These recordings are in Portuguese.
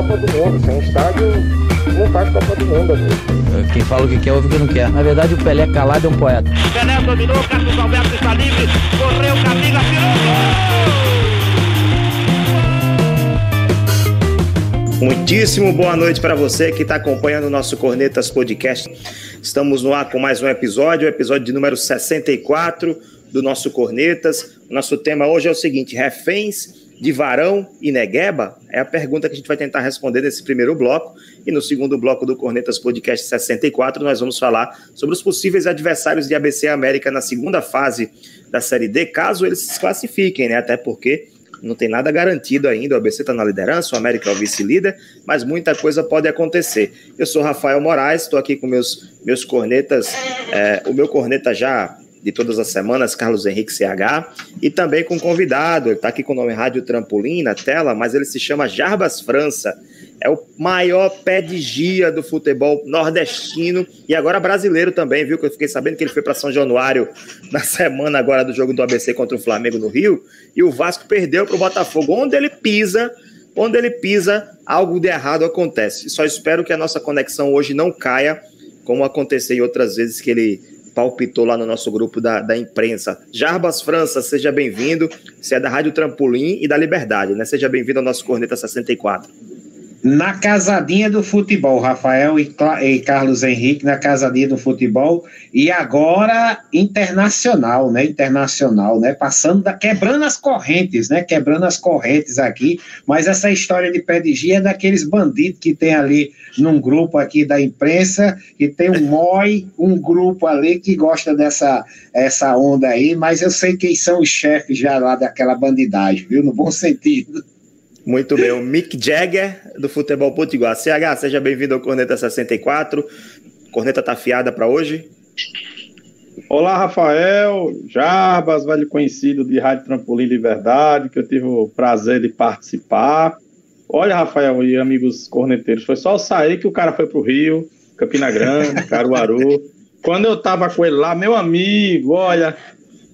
Copa do Mundo. Sem estádio, não faz Copa do Mundo, amigo. Quem fala o que quer, ouve o que não quer. Na verdade, o Pelé calado é um poeta. Pelé dominou, Carlos Alberto está livre, correu, Camila, tirou Muitíssimo boa noite para você que está acompanhando o nosso Cornetas Podcast. Estamos no ar com mais um episódio, o episódio de número 64 do nosso Cornetas. O nosso tema hoje é o seguinte: reféns de Varão e Negueba? É a pergunta que a gente vai tentar responder nesse primeiro bloco. E no segundo bloco do Cornetas Podcast 64, nós vamos falar sobre os possíveis adversários de ABC América na segunda fase da Série D, caso eles se classifiquem, né? Até porque não tem nada garantido ainda. O ABC está na liderança, o América é o vice-líder, mas muita coisa pode acontecer. Eu sou Rafael Moraes, estou aqui com meus, meus cornetas. É, o meu corneta já de todas as semanas, Carlos Henrique CH, e também com um convidado, ele está aqui com o nome Rádio Trampolim na tela, mas ele se chama Jarbas França, é o maior pé de gia do futebol nordestino e agora brasileiro também, viu? Que eu fiquei sabendo que ele foi para São Januário na semana agora do jogo do ABC contra o Flamengo no Rio e o Vasco perdeu para o Botafogo. Onde ele pisa, onde ele pisa, algo de errado acontece. Só espero que a nossa conexão hoje não caia, como aconteceu em outras vezes que ele palpitou lá no nosso grupo da, da imprensa. Jarbas França, seja bem-vindo. Você é da Rádio Trampolim e da Liberdade, né? Seja bem-vindo ao nosso Corneta 64 na casadinha do futebol, Rafael e, e, Carlos Henrique na casadinha do futebol e agora internacional, né? Internacional, né? Passando da quebrando as correntes, né? Quebrando as correntes aqui, mas essa história de pé de gia é daqueles bandidos que tem ali num grupo aqui da imprensa, que tem um MOI, um grupo ali que gosta dessa essa onda aí, mas eu sei quem são os chefes já lá daquela bandidagem, viu? No bom sentido. Muito bem, o Mick Jagger do Futebol Potiguar. CH, seja bem-vindo ao Corneta 64. Corneta tá afiada para hoje? Olá, Rafael, Jarbas, velho conhecido de Rádio Trampolim Liberdade, que eu tive o prazer de participar. Olha, Rafael e amigos corneteiros, foi só sair que o cara foi pro Rio, Campina Grande, Caruaru. Quando eu tava com ele lá, meu amigo, olha,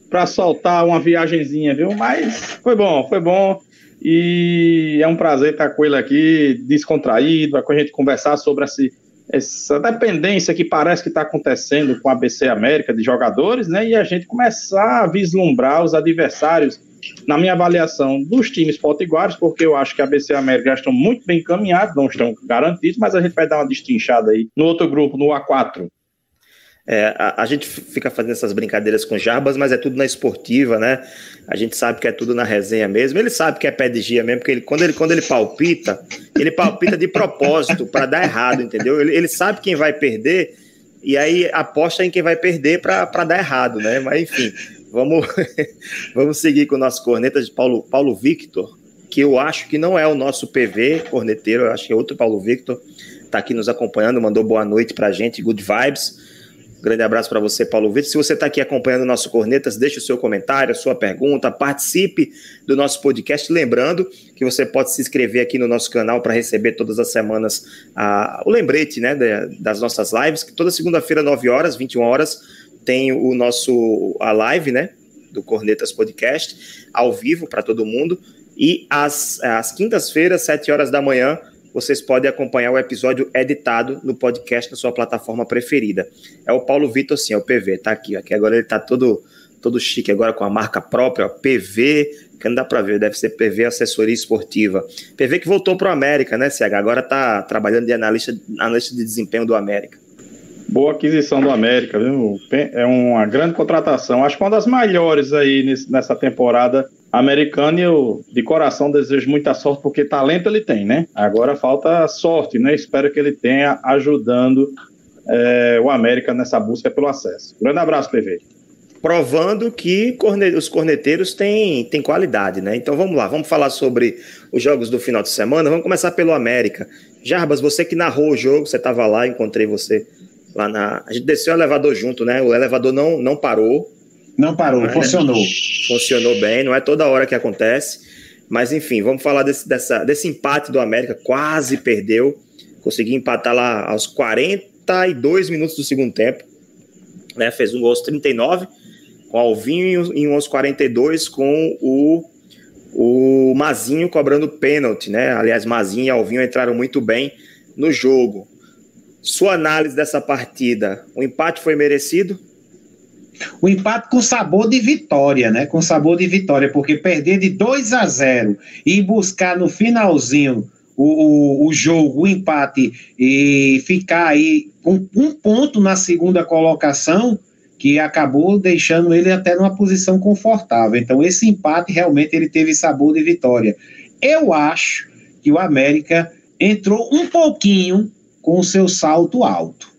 para soltar uma viagenzinha, viu? Mas foi bom, foi bom. E é um prazer estar com ele aqui, descontraído, com a gente conversar sobre esse, essa dependência que parece que está acontecendo com a BC América de jogadores, né? E a gente começar a vislumbrar os adversários, na minha avaliação, dos times potiguares, porque eu acho que a BC América já estão muito bem encaminhados, não estão garantidos, mas a gente vai dar uma destrinchada aí no outro grupo, no A4. É, a, a, gente fica fazendo essas brincadeiras com Jarbas, mas é tudo na esportiva, né? A gente sabe que é tudo na resenha mesmo. Ele sabe que é pé de gia mesmo, porque ele, quando, ele, quando ele palpita, ele palpita de propósito para dar errado, entendeu? Ele, ele sabe quem vai perder e aí aposta em quem vai perder para dar errado, né? Mas enfim, vamos, vamos seguir com o nosso corneta de Paulo, Paulo Victor, que eu acho que não é o nosso PV corneteiro, eu acho que é outro Paulo Victor, tá aqui nos acompanhando, mandou boa noite pra gente, good vibes. Grande abraço para você, Paulo Vitor. Se você está aqui acompanhando o nosso Cornetas, deixe o seu comentário, a sua pergunta, participe do nosso podcast. Lembrando que você pode se inscrever aqui no nosso canal para receber todas as semanas o lembrete né, das nossas lives, que toda segunda-feira, 9 horas, 21 horas, tem o nosso a live né, do Cornetas Podcast, ao vivo para todo mundo. E às quintas-feiras, 7 horas da manhã, vocês podem acompanhar o episódio editado no podcast na sua plataforma preferida. É o Paulo Vitor, sim, é o PV, tá aqui. Aqui agora ele tá todo, todo chique agora com a marca própria, ó, PV, que não dá para ver, deve ser PV Assessoria Esportiva. PV que voltou para o América, né, CH? Agora tá trabalhando de analista, analista de desempenho do América. Boa aquisição do América, viu? É uma grande contratação. Acho que uma das maiores aí nessa temporada americano e eu, de coração, desejo muita sorte, porque talento ele tem, né? Agora falta sorte, né? Espero que ele tenha ajudando é, o América nessa busca pelo acesso. Grande abraço, PV. Provando que corne os corneteiros têm, têm qualidade, né? Então vamos lá, vamos falar sobre os jogos do final de semana. Vamos começar pelo América. Jarbas, você que narrou o jogo, você estava lá, encontrei você lá na. A gente desceu o elevador junto, né? O elevador não, não parou não parou, não funcionou. Funcionou bem, não é toda hora que acontece. Mas enfim, vamos falar desse, dessa, desse empate do América, quase perdeu. Conseguiu empatar lá aos 42 minutos do segundo tempo. Né, fez um gol aos 39 com o Alvinho e um aos 42 com o, o Mazinho cobrando pênalti, né? Aliás, Mazinho e Alvinho entraram muito bem no jogo. Sua análise dessa partida, o empate foi merecido? O empate com sabor de vitória, né? Com sabor de vitória, porque perder de 2 a 0 e buscar no finalzinho o, o, o, jogo, o empate e ficar aí com um ponto na segunda colocação, que acabou deixando ele até numa posição confortável. Então, esse empate realmente ele teve sabor de vitória. Eu acho que o América entrou um pouquinho com o seu salto alto.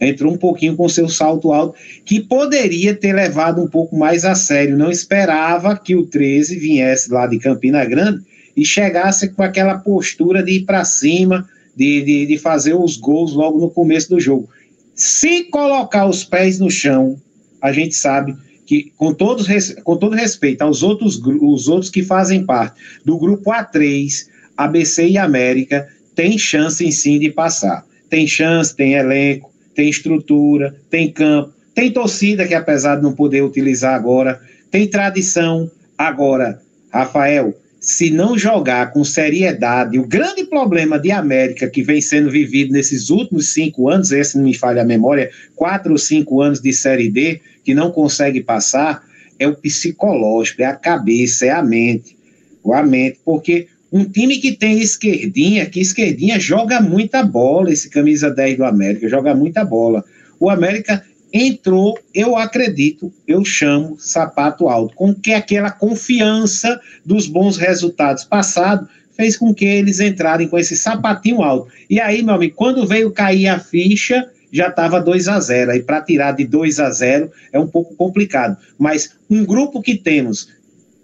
Entrou um pouquinho com seu salto alto, que poderia ter levado um pouco mais a sério. Não esperava que o 13 viesse lá de Campina Grande e chegasse com aquela postura de ir para cima, de, de, de fazer os gols logo no começo do jogo. Se colocar os pés no chão, a gente sabe que, com, todos, com todo respeito aos outros, os outros que fazem parte do grupo A3, ABC e América, tem chance em sim de passar. Tem chance, tem elenco, tem estrutura, tem campo, tem torcida que, apesar de não poder utilizar agora, tem tradição. Agora, Rafael, se não jogar com seriedade, o grande problema de América que vem sendo vivido nesses últimos cinco anos, esse não me falha a memória, quatro ou cinco anos de Série D, que não consegue passar, é o psicológico, é a cabeça, é a mente. A mente, porque um time que tem esquerdinha, que esquerdinha joga muita bola, esse camisa 10 do América, joga muita bola. O América entrou, eu acredito, eu chamo sapato alto, com que aquela confiança dos bons resultados passados fez com que eles entrarem com esse sapatinho alto. E aí, meu amigo, quando veio cair a ficha, já estava 2 a 0. Aí para tirar de 2 a 0 é um pouco complicado. Mas um grupo que temos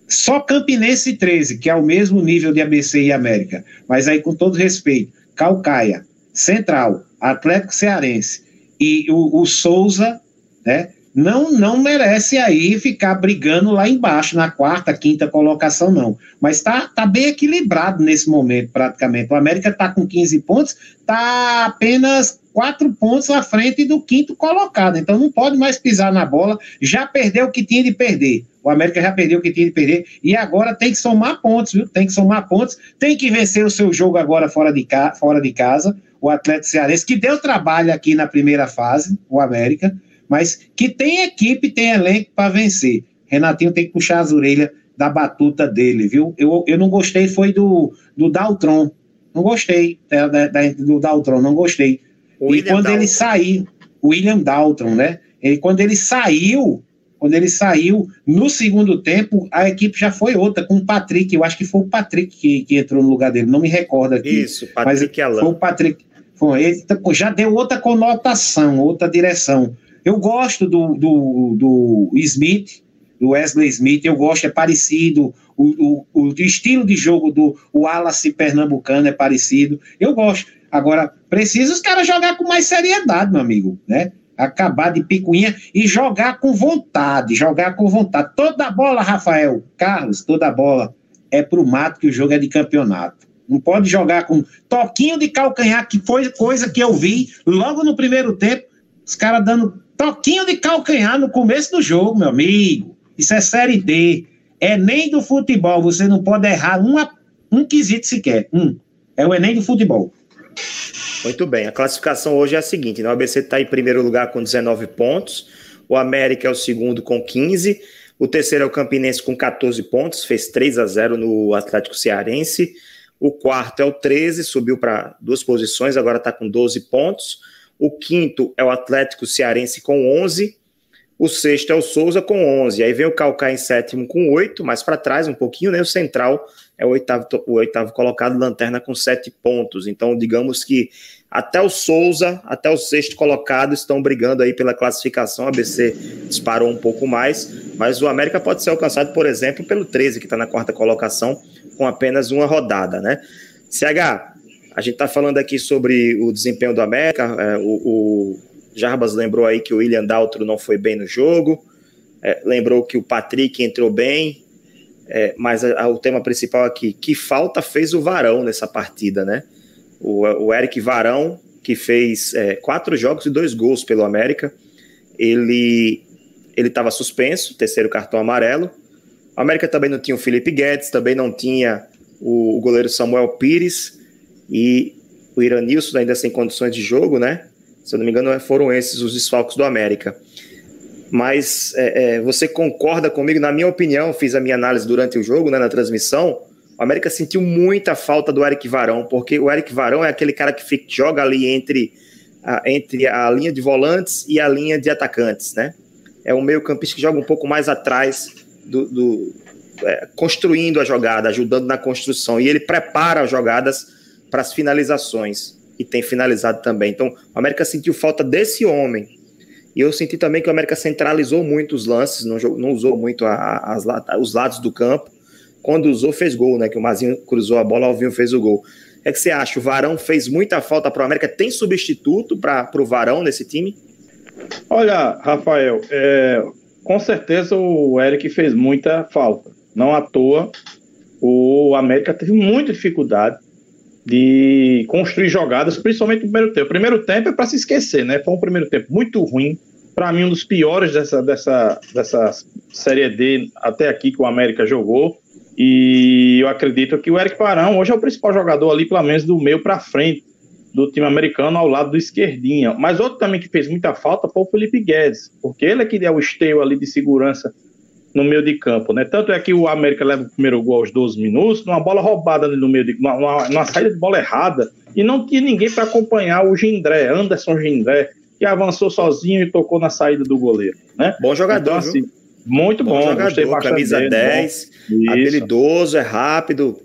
só Campinense 13, que é o mesmo nível de ABC e América, mas aí com todo respeito, Calcaia, Central, Atlético Cearense, e o, o Souza, né, não, não merece aí ficar brigando lá embaixo, na quarta, quinta colocação, não. Mas tá, tá bem equilibrado nesse momento, praticamente. O América tá com 15 pontos, tá apenas quatro pontos à frente do quinto colocado. Então não pode mais pisar na bola. Já perdeu o que tinha de perder. O América já perdeu o que tinha de perder. E agora tem que somar pontos, viu? Tem que somar pontos. Tem que vencer o seu jogo agora fora de, ca... fora de casa o Atlético Cearense, que deu trabalho aqui na primeira fase, o América, mas que tem equipe, tem elenco para vencer. Renatinho tem que puxar as orelhas da batuta dele, viu? Eu, eu não gostei, foi do, do Daltron. Não gostei da, da, do Daltron, não gostei. E quando Dalton. ele saiu, William Dalton, né? E quando ele saiu, quando ele saiu, no segundo tempo, a equipe já foi outra, com o Patrick. Eu acho que foi o Patrick que, que entrou no lugar dele, não me recordo aqui. Isso, Patrick mas Foi o Patrick. Foi, ele já deu outra conotação, outra direção. Eu gosto do, do, do Smith, do Wesley Smith, eu gosto, é parecido. O, o, o estilo de jogo do Wallace Pernambucano é parecido. Eu gosto. Agora, precisa os caras jogar com mais seriedade, meu amigo, né? acabar de picuinha e jogar com vontade, jogar com vontade. Toda bola, Rafael, Carlos, toda bola é pro mato que o jogo é de campeonato. Não pode jogar com toquinho de calcanhar, que foi coisa que eu vi logo no primeiro tempo, os caras dando toquinho de calcanhar no começo do jogo, meu amigo. Isso é série D. É nem do futebol, você não pode errar uma, um quesito sequer. Um. É o Enem do futebol. Muito bem, a classificação hoje é a seguinte: né? o ABC está em primeiro lugar com 19 pontos, o América é o segundo com 15, o terceiro é o Campinense com 14 pontos, fez 3 a 0 no Atlético Cearense, o quarto é o 13, subiu para duas posições, agora está com 12 pontos, o quinto é o Atlético Cearense com 11, o sexto é o Souza com 11, aí vem o Calcaia em sétimo com 8, mais para trás um pouquinho, né? O Central é o oitavo, o oitavo colocado, Lanterna com sete pontos. Então, digamos que até o Souza, até o sexto colocado estão brigando aí pela classificação. A ABC disparou um pouco mais, mas o América pode ser alcançado, por exemplo, pelo 13, que está na quarta colocação, com apenas uma rodada, né? CH, a gente está falando aqui sobre o desempenho do América. É, o, o, Jarbas lembrou aí que o William Daltro não foi bem no jogo. É, lembrou que o Patrick entrou bem, é, mas a, a, o tema principal aqui, que falta fez o Varão nessa partida, né? O, o Eric Varão, que fez é, quatro jogos e dois gols pelo América, ele ele estava suspenso, terceiro cartão amarelo, O América também não tinha o Felipe Guedes, também não tinha o, o goleiro Samuel Pires e o Iranilson ainda sem condições de jogo, né? Se eu não me engano, foram esses os desfalques do América. Mas é, é, você concorda comigo? Na minha opinião, fiz a minha análise durante o jogo, né, na transmissão. O América sentiu muita falta do Eric Varão, porque o Eric Varão é aquele cara que fica, joga ali entre a, entre a linha de volantes e a linha de atacantes, né? É um meio-campista que joga um pouco mais atrás do, do é, construindo a jogada, ajudando na construção. E ele prepara as jogadas para as finalizações e tem finalizado também. Então, o América sentiu falta desse homem. E eu senti também que o América centralizou muito os lances, não, não usou muito a, as, os lados do campo quando usou, fez gol, né? Que o Mazinho cruzou a bola, o Alvinho fez o gol. É que você acha? O Varão fez muita falta para o América? Tem substituto para o Varão nesse time? Olha, Rafael, é, com certeza o Eric fez muita falta. Não à toa, o América teve muita dificuldade de construir jogadas, principalmente no primeiro tempo. O primeiro tempo é para se esquecer, né? Foi um primeiro tempo muito ruim. Para mim, um dos piores dessa, dessa, dessa Série D até aqui que o América jogou. E eu acredito que o Eric Parão hoje é o principal jogador ali, pelo menos do meio para frente do time americano ao lado do esquerdinha. Mas outro também que fez muita falta foi o Felipe Guedes, porque ele é que é o esteio ali de segurança no meio de campo, né? Tanto é que o América leva o primeiro gol aos 12 minutos, numa bola roubada ali no meio de uma, uma saída de bola errada, e não tinha ninguém para acompanhar o Gindré, Anderson Gindré, que avançou sozinho e tocou na saída do goleiro, né? Bom jogador, então, assim, viu? Muito bom, bom jogador, camisa dele, 10, bom. habilidoso, é rápido.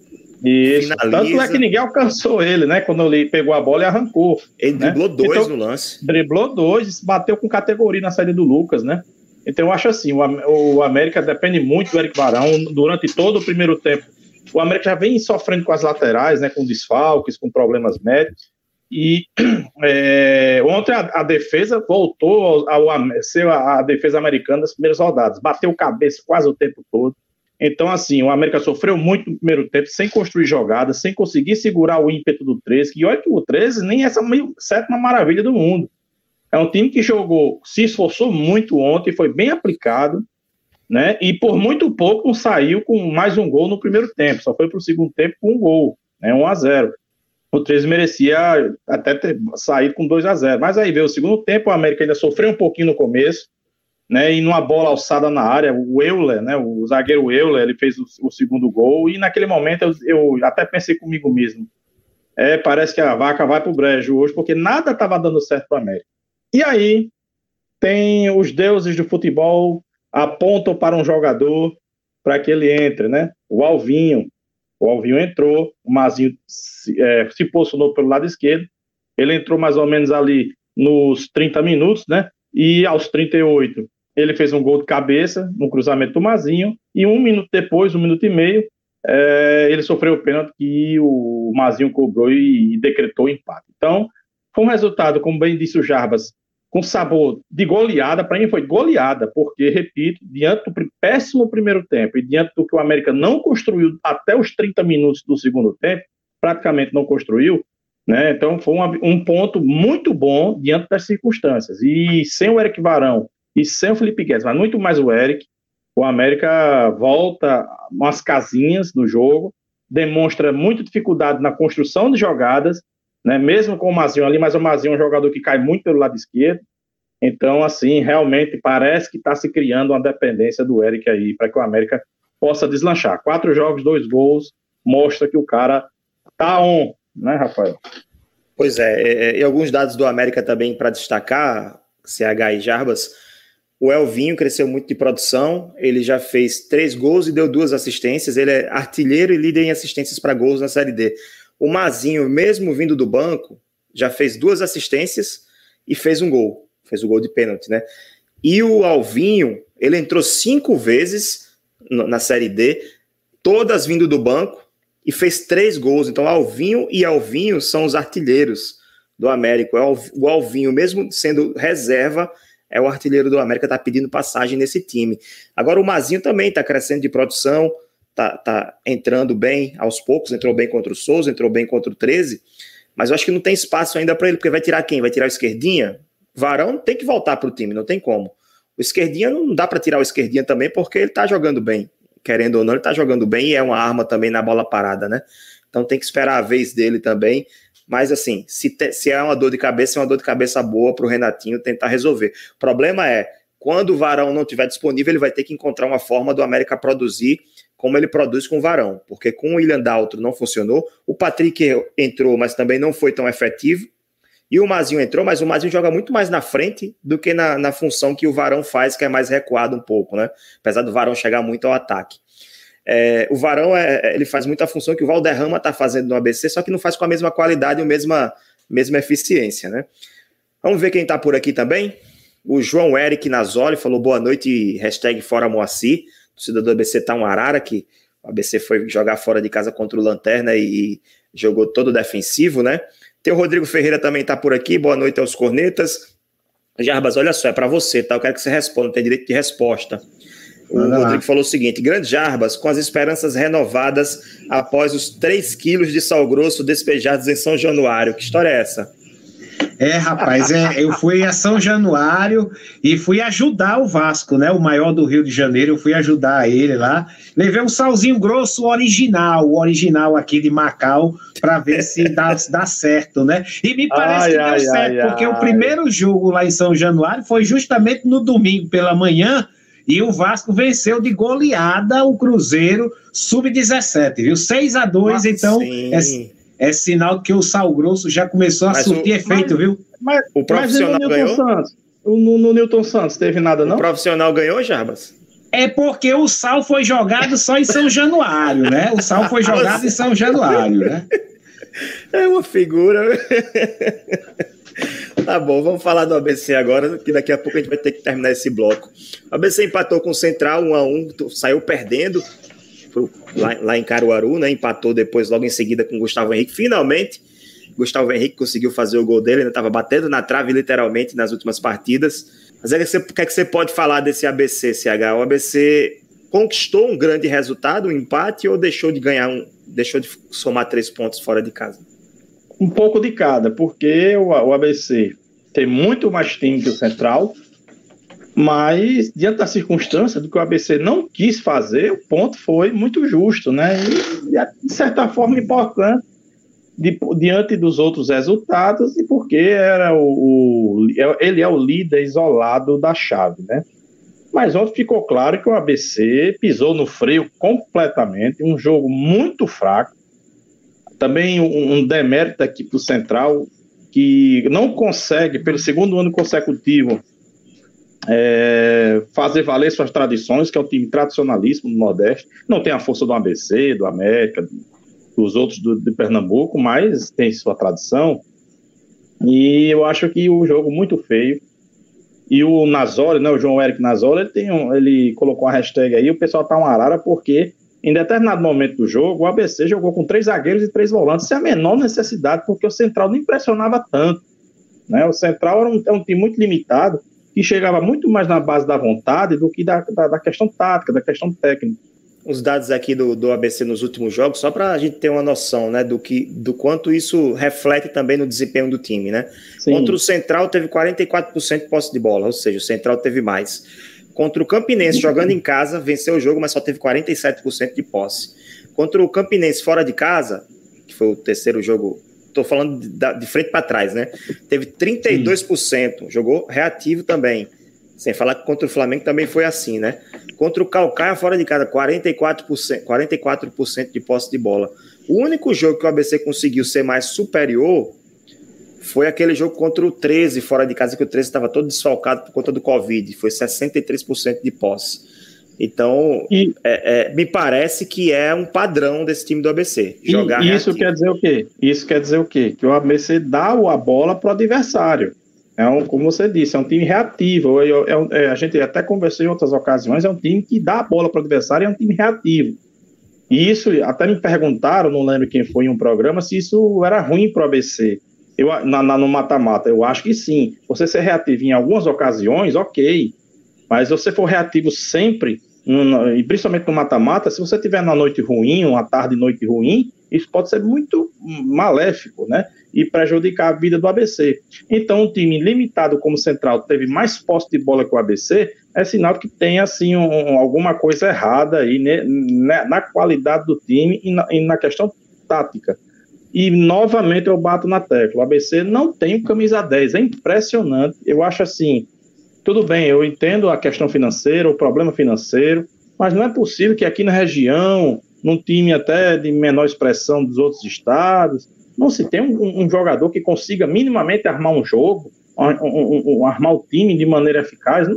Isso. Finaliza. Tanto é que ninguém alcançou ele, né? Quando ele pegou a bola e arrancou. Ele né? driblou dois então, no lance. Driblou dois, bateu com categoria na saída do Lucas, né? Então eu acho assim, o, o América depende muito do Eric Barão durante todo o primeiro tempo. O América já vem sofrendo com as laterais, né? Com desfalques, com problemas médicos. E é, ontem a, a, defesa voltou ao, ao ser a, a, defesa americana das primeiras rodadas, bateu cabeça quase o tempo todo. Então, assim, o América sofreu muito no primeiro tempo, sem construir jogadas, sem conseguir segurar o ímpeto do 13, que olha que o 13 nem é essa sétima maravilha do mundo. É um time que jogou, se esforçou muito ontem, foi bem aplicado, né? E por muito pouco saiu com mais um gol no primeiro tempo, só foi para o segundo tempo com um gol, né? 1 a 0 o 13 merecia até ter saído com 2 a 0 Mas aí veio o segundo tempo, o América ainda sofreu um pouquinho no começo, né? E numa bola alçada na área, o Euler, né? O zagueiro Euler, ele fez o, o segundo gol, e naquele momento eu, eu, até pensei comigo mesmo. É, parece que a vaca vai pro brejo hoje, porque nada estava dando certo para o América. E aí tem os deuses do futebol apontam para um jogador para que ele entre, né? O Alvinho, o Alvinho entrou, o Mazinho se, é, se posicionou pelo lado esquerdo, ele entrou mais ou menos ali nos 30 minutos, né? E aos 38 ele fez um gol de cabeça no cruzamento do Mazinho, e um minuto depois, um minuto e meio, é, ele sofreu o pênalti que o Mazinho cobrou e, e decretou o empate. Então, foi um resultado, como bem disse o Jarbas, com sabor de goleada, para mim foi goleada, porque, repito, diante do péssimo primeiro tempo e diante do que o América não construiu até os 30 minutos do segundo tempo, praticamente não construiu, né? Então foi um, um ponto muito bom diante das circunstâncias. E sem o Eric Varão e sem o Felipe Guedes, mas muito mais o Eric, o América volta umas casinhas no jogo, demonstra muita dificuldade na construção de jogadas né? Mesmo com o Mazinho ali, mas o Mazinho é um jogador que cai muito pelo lado esquerdo. Então, assim, realmente parece que está se criando uma dependência do Eric aí para que o América possa deslanchar. Quatro jogos, dois gols, mostra que o cara tá on, né, Rafael? Pois é, é, é e alguns dados do América também para destacar, CH e Jarbas. O Elvinho cresceu muito de produção, ele já fez três gols e deu duas assistências. Ele é artilheiro e líder em assistências para gols na Série D. O Mazinho, mesmo vindo do banco, já fez duas assistências e fez um gol. Fez o gol de pênalti, né? E o Alvinho, ele entrou cinco vezes na Série D, todas vindo do banco, e fez três gols. Então, Alvinho e Alvinho são os artilheiros do América. É o Alvinho, mesmo sendo reserva, é o artilheiro do América, está pedindo passagem nesse time. Agora, o Mazinho também está crescendo de produção, tá, tá entrando bem aos poucos, entrou bem contra o Souza, entrou bem contra o 13, mas eu acho que não tem espaço ainda para ele, porque vai tirar quem? Vai tirar o Esquerdinha? Varão tem que voltar para o time, não tem como. O Esquerdinha não dá para tirar o Esquerdinha também, porque ele está jogando bem. querendo ou não, ele tá jogando bem e é uma arma também na bola parada, né? Então tem que esperar a vez dele também. Mas assim, se, te, se é uma dor de cabeça, é uma dor de cabeça boa para o Renatinho tentar resolver. O problema é, quando o Varão não estiver disponível, ele vai ter que encontrar uma forma do América produzir como ele produz com o Varão, porque com o William Daltro não funcionou. O Patrick entrou, mas também não foi tão efetivo. E o Mazinho entrou, mas o Mazinho joga muito mais na frente do que na, na função que o Varão faz, que é mais recuado um pouco, né? Apesar do Varão chegar muito ao ataque. É, o Varão é, é ele faz muita função que o Valderrama está fazendo no ABC, só que não faz com a mesma qualidade e a mesma, mesma eficiência, né? Vamos ver quem está por aqui também. O João Eric Nazoli falou boa noite, hashtag fora Moacir. O cidadão do ABC tá um arara, que o ABC foi jogar fora de casa contra o Lanterna e, e jogou todo defensivo, né? Tem o Rodrigo Ferreira também tá por aqui. Boa noite aos cornetas. Jarbas, olha só, é para você, tá? Eu quero que você responda, tem direito de resposta. O Rodrigo falou o seguinte: Grande Jarbas, com as esperanças renovadas após os 3 quilos de sal grosso despejados em São Januário. Que história é essa? É, rapaz, é, eu fui a São Januário e fui ajudar o Vasco, né? O maior do Rio de Janeiro, eu fui ajudar ele lá. Levei um salzinho grosso original, o original aqui de Macau, para ver se dá, dá certo, né? E me parece ai, que ai, deu certo, ai, porque o primeiro jogo lá em São Januário foi justamente no domingo pela manhã. E o Vasco venceu de goleada o Cruzeiro sub-17, viu? 6 a 2 então. É, é sinal que o sal grosso já começou a mas surtir o, efeito, mas, viu? Mas, o profissional mas ganhou? Santos, no, no Newton Santos teve nada, não? O profissional ganhou, Jarbas? É porque o sal foi jogado só em São Januário, né? O sal foi jogado em São Januário, né? É uma figura. Tá bom, vamos falar do ABC agora, que daqui a pouco a gente vai ter que terminar esse bloco. O ABC empatou com o Central 1 a 1 saiu perdendo lá, lá em Caruaru, né? Empatou depois, logo em seguida, com o Gustavo Henrique. Finalmente, Gustavo Henrique conseguiu fazer o gol dele, ele estava batendo na trave literalmente nas últimas partidas. Mas é o que, é que você pode falar desse ABC, CH? O ABC conquistou um grande resultado, um empate, ou deixou de ganhar um, deixou de somar três pontos fora de casa? Um pouco de cada, porque o, o ABC tem muito mais time que o Central, mas, diante da circunstância do que o ABC não quis fazer, o ponto foi muito justo, né? E, de certa forma, importante de, diante dos outros resultados e porque era o, o, ele é o líder isolado da chave, né? Mas ontem ficou claro que o ABC pisou no freio completamente, um jogo muito fraco. Também um, um demérito aqui para o Central, que não consegue, pelo segundo ano consecutivo, é, fazer valer suas tradições, que é um time tradicionalíssimo no Nordeste. Não tem a força do ABC, do América, dos outros do, de Pernambuco, mas tem sua tradição. E eu acho que o jogo muito feio. E o Nazori, né, o João Eric Nazori, ele, um, ele colocou uma hashtag aí, o pessoal tá uma arara porque em determinado momento do jogo, o ABC jogou com três zagueiros e três volantes, sem a menor necessidade, porque o Central não impressionava tanto. Né? O Central era um, é um time muito limitado, que chegava muito mais na base da vontade do que da, da, da questão tática, da questão técnica. Os dados aqui do, do ABC nos últimos jogos, só para a gente ter uma noção né, do, que, do quanto isso reflete também no desempenho do time. Né? Contra o Central teve 44% de posse de bola, ou seja, o Central teve mais. Contra o Campinense, jogando em casa, venceu o jogo, mas só teve 47% de posse. Contra o Campinense fora de casa, que foi o terceiro jogo Estou falando de, de frente para trás, né? Teve 32%, Sim. jogou reativo também. Sem falar que contra o Flamengo também foi assim, né? Contra o Calcaia fora de casa, 44%, 44% de posse de bola. O único jogo que o ABC conseguiu ser mais superior foi aquele jogo contra o 13 fora de casa, que o 13 estava todo desfalcado por conta do Covid. Foi 63% de posse. Então, e, é, é, me parece que é um padrão desse time do ABC. Jogar e isso quer dizer o quê? Isso quer dizer o quê? Que o ABC dá a bola para o adversário. É um, como você disse, é um time reativo. É, é, a gente até conversou em outras ocasiões, é um time que dá a bola para o adversário, é um time reativo. E isso, até me perguntaram, não lembro quem foi em um programa, se isso era ruim para o ABC. Eu, na, na, no mata-mata, eu acho que sim. Você ser reativo em algumas ocasiões, ok. Mas se você for reativo sempre, e principalmente no mata-mata, se você tiver na noite ruim, uma tarde e noite ruim, Isso pode ser muito maléfico, né? E prejudicar a vida do ABC. Então, um time limitado como Central teve mais posse de bola que o ABC, é sinal que tem assim um, alguma coisa errada aí né, na qualidade do time e na, e na questão tática. E novamente eu bato na tecla. O ABC não tem camisa 10. É impressionante. Eu acho assim. Tudo bem, eu entendo a questão financeira, o problema financeiro, mas não é possível que aqui na região, num time até de menor expressão dos outros estados, não se tenha um, um jogador que consiga minimamente armar um jogo, um, um, armar o time de maneira eficaz.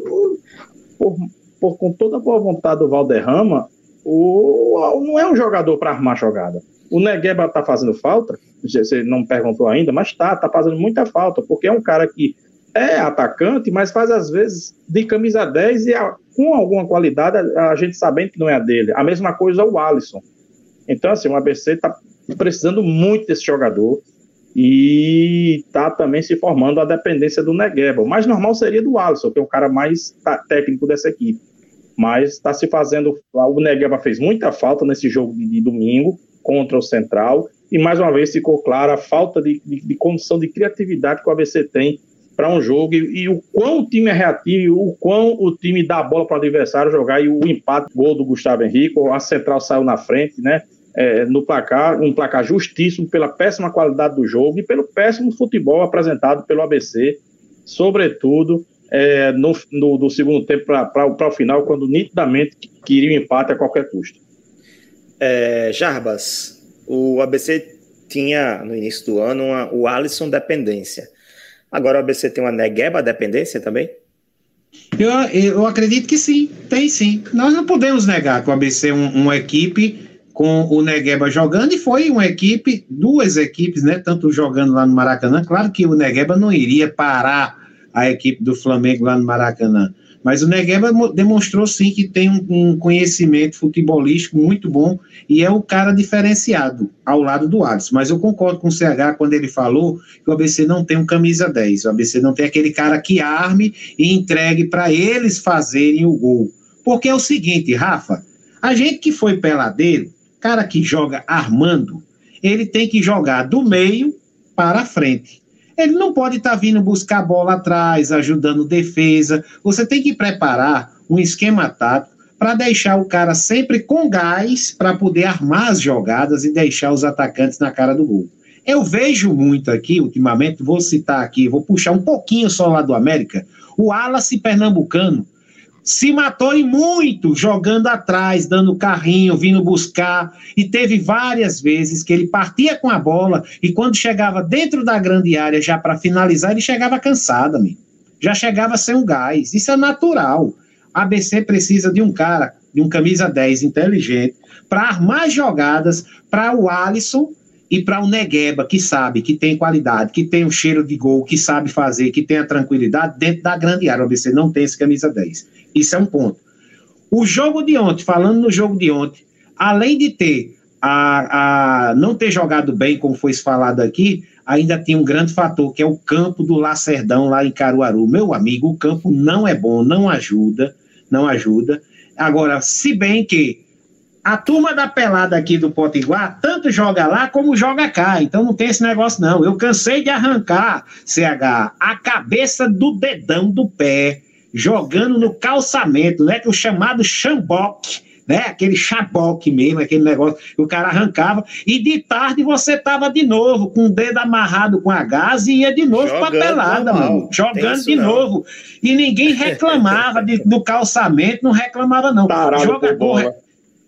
Por, por, com toda a boa vontade do Valderrama, o, não é um jogador para armar jogada. O Negueba está fazendo falta, você não perguntou ainda, mas está, está fazendo muita falta, porque é um cara que é atacante, mas faz às vezes de camisa 10 e a, com alguma qualidade a, a, gente sabendo que não é a dele. A mesma coisa o Alisson. Então, assim, o ABC está precisando muito desse jogador e está também se formando a dependência do Negueba. O mais normal seria do Alisson, que é o cara mais técnico dessa equipe. Mas está se fazendo. O Negueba fez muita falta nesse jogo de, de domingo contra o Central. E mais uma vez ficou clara a falta de, de, de condição de criatividade que o ABC tem para um jogo e, e, o quão o time é reativo, o quão o time dá a bola para o adversário jogar e o empate, gol do Gustavo Henrique, a central saiu na frente, né? É, no placar, um placar justíssimo pela péssima qualidade do jogo e pelo péssimo futebol apresentado pelo ABC, sobretudo é, no, no, no, segundo tempo para o final, quando nitidamente queria o empate a qualquer custo. É, Jarbas, o ABC tinha no início do ano uma, o Alisson dependência. Agora o ABC tem uma Negueba dependência também? Eu, eu acredito que sim, tem sim. Nós não podemos negar que o ABC é um, uma equipe com o Negueba jogando e foi uma equipe, duas equipes, né? Tanto jogando lá no Maracanã. Claro que o Negueba não iria parar a equipe do Flamengo lá no Maracanã. Mas o Negueba demonstrou sim que tem um, um, conhecimento futebolístico muito bom e é o cara diferenciado ao lado do Alisson. Mas eu concordo com o CH quando ele falou que o ABC não tem um camisa 10. O ABC não tem aquele cara que arme e entregue para eles fazerem o gol. Porque é o seguinte, Rafa, a gente que foi peladeiro, cara que joga armando, ele tem que jogar do meio para frente. Ele não pode estar tá vindo buscar a bola atrás, ajudando defesa. Você tem que preparar um esquema tático para deixar o cara sempre com gás para poder armar as jogadas e deixar os atacantes na cara do gol. Eu vejo muito aqui, ultimamente, vou citar aqui, vou puxar um pouquinho só lá do América, o Wallace Pernambucano se matou e muito jogando atrás, dando carrinho, vindo buscar, e teve várias vezes que ele partia com a bola e quando chegava dentro da grande área já para finalizar, ele chegava cansado, amigo. já chegava sem um gás. Isso é natural. A ABC precisa de um cara, de um camisa 10 inteligente, para armar jogadas para o Alisson e para o Negueba, que sabe, que tem qualidade, que tem o cheiro de gol, que sabe fazer, que tem a tranquilidade dentro da grande área. O ABC não tem esse camisa 10. Isso é um ponto. O jogo de ontem, falando no jogo de ontem, além de ter a, a não ter jogado bem, como foi falado aqui, ainda tem um grande fator, que é o campo do Lacerdão lá em Caruaru. Meu amigo, o campo não é bom, não ajuda, não ajuda. Agora, se bem que a turma da pelada aqui do Potiguar tanto joga lá como joga cá, então não tem esse negócio não. Eu cansei de arrancar, CH, a cabeça do dedão do pé jogando no calçamento, né? Que o chamado chamboque, né? Aquele chaboque mesmo, aquele negócio que o cara arrancava, e de tarde você tava de novo, com o dedo amarrado com a gás e ia de novo pra pelada, mano. Jogando de não. novo. E ninguém reclamava de, do calçamento, não reclamava, não. Tarado Jogador.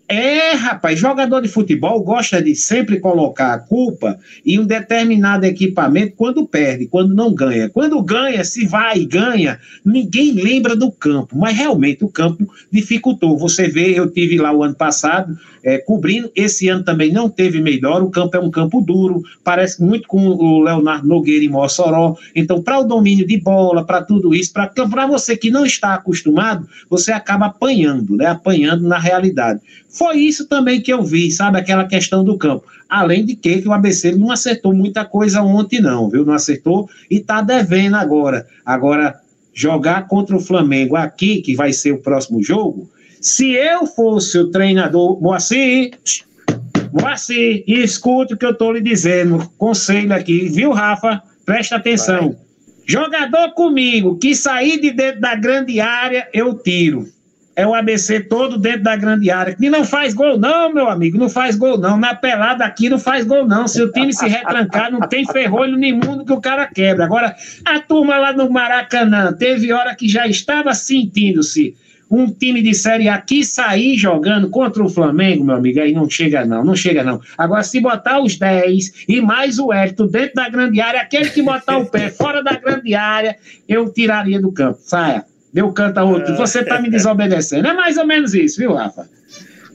É, rapaz, jogador de futebol gosta de sempre colocar a culpa em um determinado equipamento quando perde, quando não ganha. Quando ganha, se vai e ganha, ninguém lembra do campo, mas realmente o campo dificultou. Você vê, eu tive lá o ano passado é, cobrindo, esse ano também não teve melhor, o campo é um campo duro, parece muito com o Leonardo Nogueira em Mossoró. Então, para o domínio de bola, para tudo isso, para você que não está acostumado, você acaba apanhando, né? Apanhando na realidade. Foi isso também que eu vi, sabe? Aquela questão do campo. Além de que, que o ABC não acertou muita coisa ontem, não, viu? Não acertou e tá devendo agora. Agora, jogar contra o Flamengo aqui, que vai ser o próximo jogo, se eu fosse o treinador, Moacir, Moacir, escute o que eu estou lhe dizendo. Conselho aqui, viu, Rafa? Presta atenção. Vai. Jogador comigo que sair de dentro da grande área, eu tiro. É o ABC todo dentro da grande área. E não faz gol, não, meu amigo. Não faz gol, não. Na pelada aqui não faz gol, não. Se o time se retrancar, não tem ferrolho nenhum que o cara quebra. Agora, a turma lá no Maracanã teve hora que já estava sentindo-se um time de Série A que sair jogando contra o Flamengo, meu amigo, aí não chega não, não chega não. Agora, se botar os 10 e mais o Hélito dentro da grande área, aquele que botar o pé fora da grande área, eu tiraria do campo. Saia, deu canto a outro. Você tá me desobedecendo. É mais ou menos isso, viu, Rafa?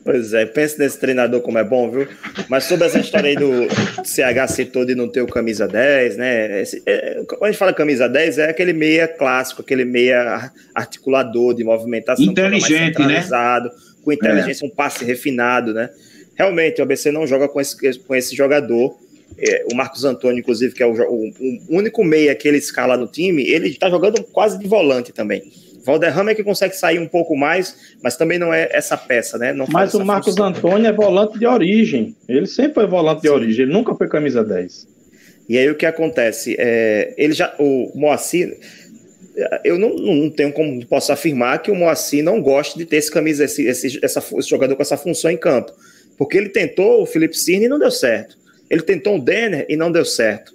Pois é, pense nesse treinador como é bom, viu? Mas sobre essa história aí do CH citou de não ter o camisa 10, né? Esse, é, quando a gente fala camisa 10, é aquele meia clássico, aquele meia articulador de movimentação. Inteligente, né? Com inteligência, é. um passe refinado, né? Realmente, o ABC não joga com esse, com esse jogador. É, o Marcos Antônio, inclusive, que é o, o, o único meia que ele escala no time, ele está jogando quase de volante também. Valderrama é que consegue sair um pouco mais, mas também não é essa peça, né? Não mas o Marcos função. Antônio é volante de origem. Ele sempre foi volante Sim. de origem, ele nunca foi camisa 10. E aí o que acontece? É, ele já. O Moacir. Eu não, não tenho como posso afirmar que o Moacir não gosta de ter esse camisa, esse, esse, essa, esse jogador com essa função em campo. Porque ele tentou o Felipe Cirne e não deu certo. Ele tentou o Denner e não deu certo.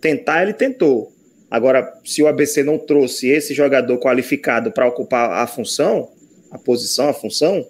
Tentar, ele tentou. Agora, se o ABC não trouxe esse jogador qualificado para ocupar a função, a posição, a função,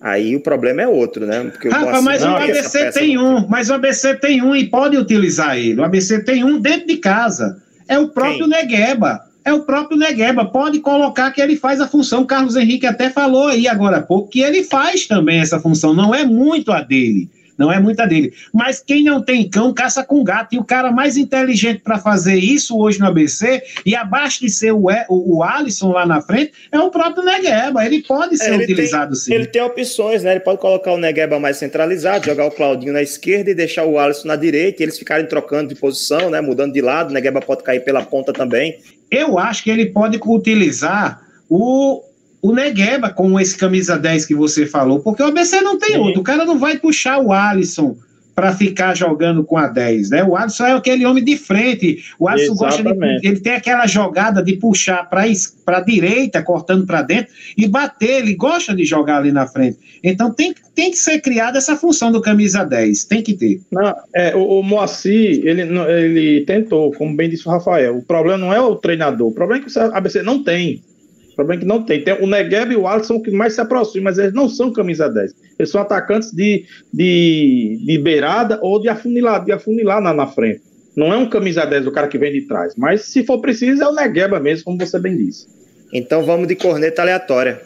aí o problema é outro, né? Porque Rafa, mas o ABC tem um, mas o ABC tem um e pode utilizar ele. O ABC tem um dentro de casa. É o próprio Quem? Negueba. É o próprio Negueba. Pode colocar que ele faz a função. Carlos Henrique até falou aí agora há pouco que ele faz também essa função. Não é muito a dele não é muita dele. Mas quem não tem cão, caça com gato. E o cara mais inteligente para fazer isso hoje no ABC, e abaixo de ser o, o, o Alisson lá na frente, é o próprio Negueba. Ele pode ser é, ele utilizado tem, sim. Ele tem opções, né? Ele pode colocar o Negueba mais centralizado, jogar o Claudinho na esquerda e deixar o Alisson na direita, e eles ficarem trocando de posição, né? Mudando de lado. O Negueba pode cair pela ponta também. Eu acho que ele pode utilizar o, o Negueba com esse camisa 10 que você falou, porque o ABC não tem Sim. outro. O cara não vai puxar o Alisson para ficar jogando com a 10, né? O Alisson é aquele homem de frente. O Alisson gosta de ele tem aquela jogada de puxar para para direita, cortando para dentro e bater, ele gosta de jogar ali na frente. Então tem, tem que ser criada essa função do camisa 10, tem que ter. Não, é, o, o Moacir, ele, ele tentou, como bem disse o Rafael, o problema não é o treinador, o problema é que o ABC não tem problema é que não tem. tem o Negueb e o Alisson que mais se aproximam, mas eles não são camisa 10. Eles são atacantes de, de, de beirada ou de afunilar, de afunilar na, na frente. Não é um camisa 10 o cara que vem de trás. Mas se for preciso, é o Negueba mesmo, como você bem disse. Então vamos de corneta aleatória.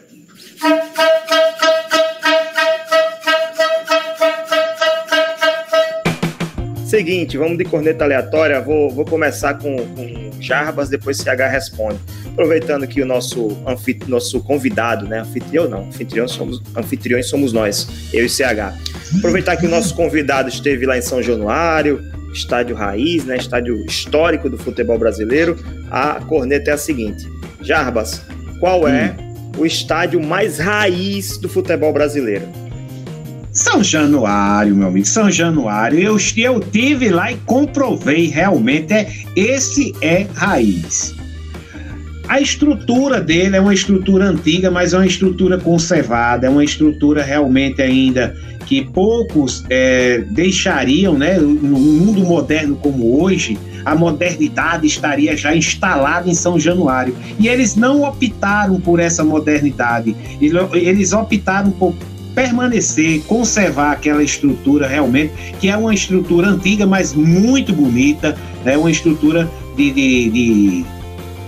Seguinte, vamos de corneta aleatória. Vou, vou começar com, com Jarbas, depois CH responde. Aproveitando que o nosso, nosso convidado, né? Anfitrião não, anfitrião somos, anfitriões somos nós, eu e CH. Aproveitar que o nosso convidado esteve lá em São Januário, estádio raiz, né? Estádio histórico do futebol brasileiro. A corneta é a seguinte: Jarbas, qual é hum. o estádio mais raiz do futebol brasileiro? São Januário, meu amigo, São Januário. Eu, eu tive lá e comprovei realmente. É, esse é raiz. A estrutura dele é uma estrutura antiga, mas é uma estrutura conservada, é uma estrutura realmente ainda que poucos é, deixariam, né? No mundo moderno como hoje, a modernidade estaria já instalada em São Januário. E eles não optaram por essa modernidade, eles optaram por permanecer, conservar aquela estrutura realmente, que é uma estrutura antiga, mas muito bonita, é né? uma estrutura de, de, de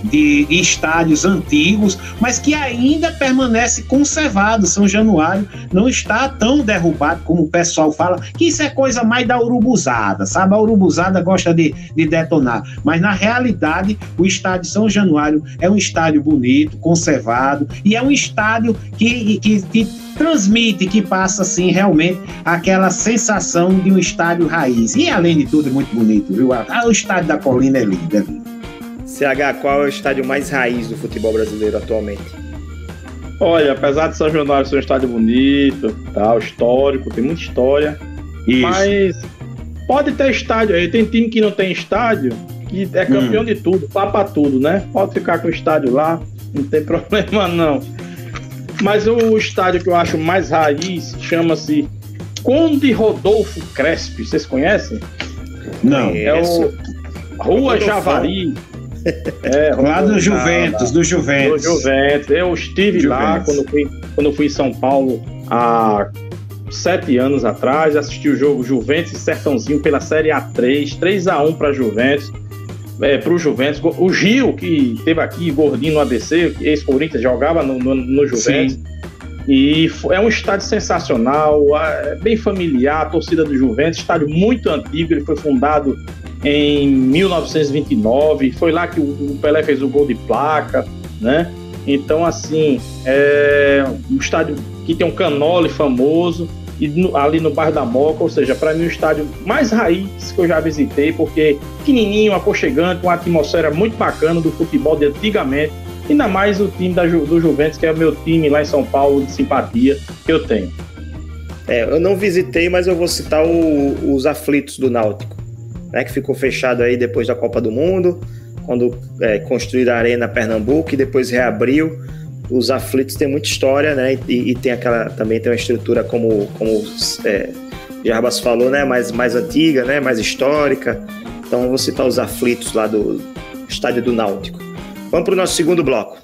de, estádios antigos, mas que ainda permanece conservado. São Januário não está tão derrubado como o pessoal fala, que isso é coisa mais da urubuzada, sabe? A urubuzada gosta de, de detonar, mas na realidade o estádio São Januário é um estádio bonito, conservado e é um estádio que, que, que transmite, que passa assim realmente aquela sensação de um estádio raiz. E além de tudo é muito bonito, viu? O estádio da Colina é lindo, é lindo. CH, qual é o estádio mais raiz do futebol brasileiro atualmente? Olha, apesar de São Januário ser um estádio bonito, tal, histórico, tem muita história, Isso. Mas pode ter estádio aí. Tem time que não tem estádio, que é campeão hum. de tudo, papa tudo, né? Pode ficar com o estádio lá, não tem problema não. Mas o estádio que eu acho mais raiz chama-se Conde Rodolfo Crespi. Vocês conhecem? Não. É o Rua Javari. É, lá do Juventus, do Juventus. Do Juventus. Eu estive Juventus. lá quando fui, quando fui em São Paulo há sete anos atrás, assisti o jogo Juventus e Sertãozinho pela Série A3, 3 a 1 para Juventus. É, para o Juventus, o Gil, que teve aqui gordinho no ABC, ex-Corinthians, jogava no, no, no Juventus. Sim. E é um estádio sensacional, é bem familiar, a torcida do Juventus, estádio muito antigo, ele foi fundado em 1929, foi lá que o Pelé fez o gol de placa, né? Então, assim, é um estádio que tem um canole famoso, e no, ali no bairro da Moca, ou seja, para mim o estádio mais raiz que eu já visitei, porque pequenininho, aconchegante, uma atmosfera muito bacana do futebol de antigamente, ainda mais o time da, do Juventus, que é o meu time lá em São Paulo de simpatia que eu tenho. É, eu não visitei, mas eu vou citar o, os aflitos do Náutico, né, que ficou fechado aí depois da Copa do Mundo, quando é, construíram a Arena Pernambuco e depois reabriu os aflitos têm muita história, né? E, e, tem aquela também tem uma estrutura como como é, Jarbas falou, né? Mais mais antiga, né? Mais histórica. Então vou citar os aflitos lá do estádio do Náutico. Vamos para o nosso segundo bloco.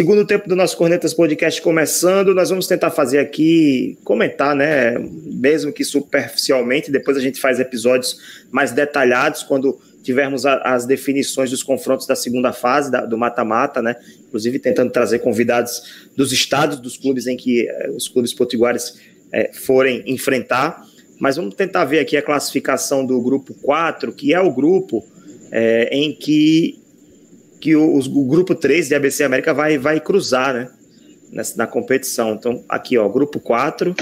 Segundo tempo do nosso Cornetas Podcast começando, nós vamos tentar fazer aqui, comentar, né? Mesmo que superficialmente, depois a gente faz episódios mais detalhados quando tivermos a, as definições dos confrontos da segunda fase da, do mata-mata, né? Inclusive tentando trazer convidados dos estados dos clubes em que eh, os clubes potiguares eh, forem enfrentar. Mas vamos tentar ver aqui a classificação do grupo 4, que é o grupo eh, em que, que o, o, grupo 3 de ABC América vai, vai cruzar, né? Nessa, na competição. Então, aqui, ó, grupo 4,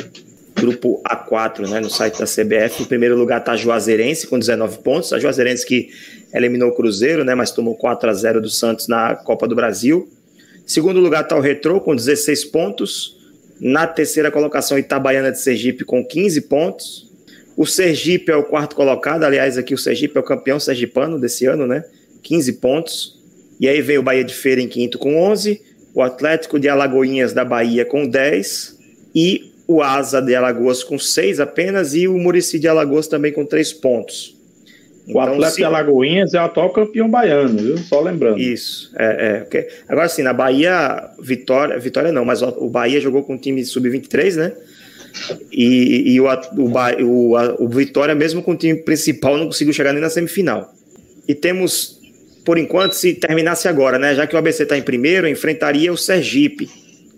grupo A4, né, no site da CBF. Em primeiro lugar está a Juazeirense com 19 pontos. A Juazeirense que eliminou o Cruzeiro, né, mas tomou 4 a 0 do Santos na Copa do Brasil. Em segundo lugar está o Retrô com 16 pontos. Na terceira colocação, Itabaiana de Sergipe com 15 pontos. O Sergipe é o quarto colocado, aliás, aqui o Sergipe é o campeão sergipano desse ano, né? 15 pontos. E aí vem o Bahia de Feira em quinto com 11, o Atlético de Alagoinhas da Bahia com 10 e o Asa de Alagoas com seis apenas e o Murici de Alagoas também com três pontos. O então, Atlético se... de Alagoinhas é o atual campeão baiano, viu? Só lembrando. Isso, é, é okay. Agora sim, na Bahia, Vitória, Vitória não, mas o Bahia jogou com o time sub-23, né? E, e o, o, o, o Vitória, mesmo com o time principal, não conseguiu chegar nem na semifinal. E temos, por enquanto, se terminasse agora, né? Já que o ABC está em primeiro, enfrentaria o Sergipe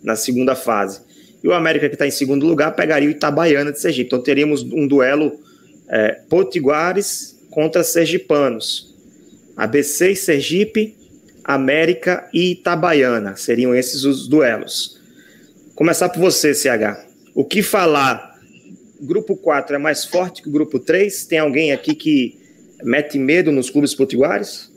na segunda fase. E o América, que está em segundo lugar, pegaria o Itabaiana de Sergipe. Então teríamos um duelo é, potiguares contra sergipanos. ABC e Sergipe, América e Itabaiana. Seriam esses os duelos. Começar por você, CH. O que falar? Grupo 4 é mais forte que o grupo 3? Tem alguém aqui que mete medo nos clubes potiguares?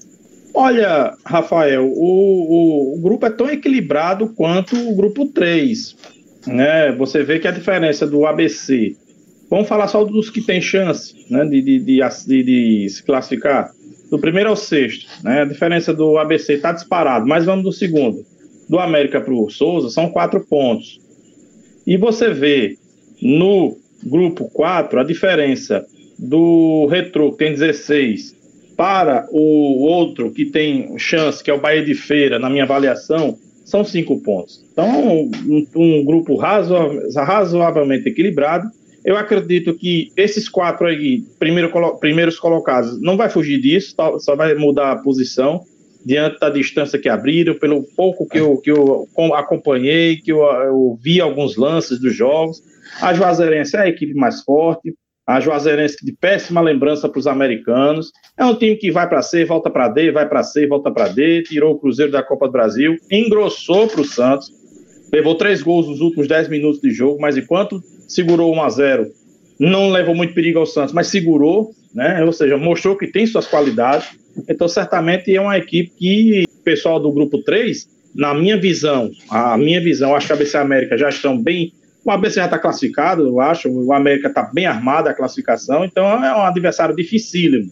Olha, Rafael, o, o, o, grupo é tão equilibrado quanto o grupo 3 né, você vê que a diferença do ABC, vamos falar só dos que tem chance né, de, de, de, de, se classificar, do primeiro ao sexto, né, a diferença do ABC está disparado, mas vamos do segundo, do América para o Souza, são quatro pontos. E você vê no grupo 4 a diferença do Retro, que tem 16, para o outro que tem chance, que é o Bahia de Feira, na minha avaliação, são cinco pontos. Então, um, um grupo razoavelmente equilibrado. Eu acredito que esses quatro aí, primeiro, primeiros colocados, não vai fugir disso, só vai mudar a posição diante da distância que abriram, pelo pouco que eu, que eu acompanhei, que eu, eu vi alguns lances dos jogos. A Juazeirense é a equipe mais forte, a Juazeirense de péssima lembrança para os americanos. É um time que vai para C, volta para D, vai para C, volta para D, tirou o Cruzeiro da Copa do Brasil, engrossou para o Santos, levou três gols nos últimos 10 minutos de jogo, mas enquanto segurou 1 a 0 não levou muito perigo ao Santos, mas segurou, né? ou seja, mostrou que tem suas qualidades. Então, certamente é uma equipe que o pessoal do grupo 3, na minha visão, a minha visão, acho que a BC América já estão bem O ABC já está classificado, eu acho. O América está bem armado a classificação, então é um adversário dificílimo.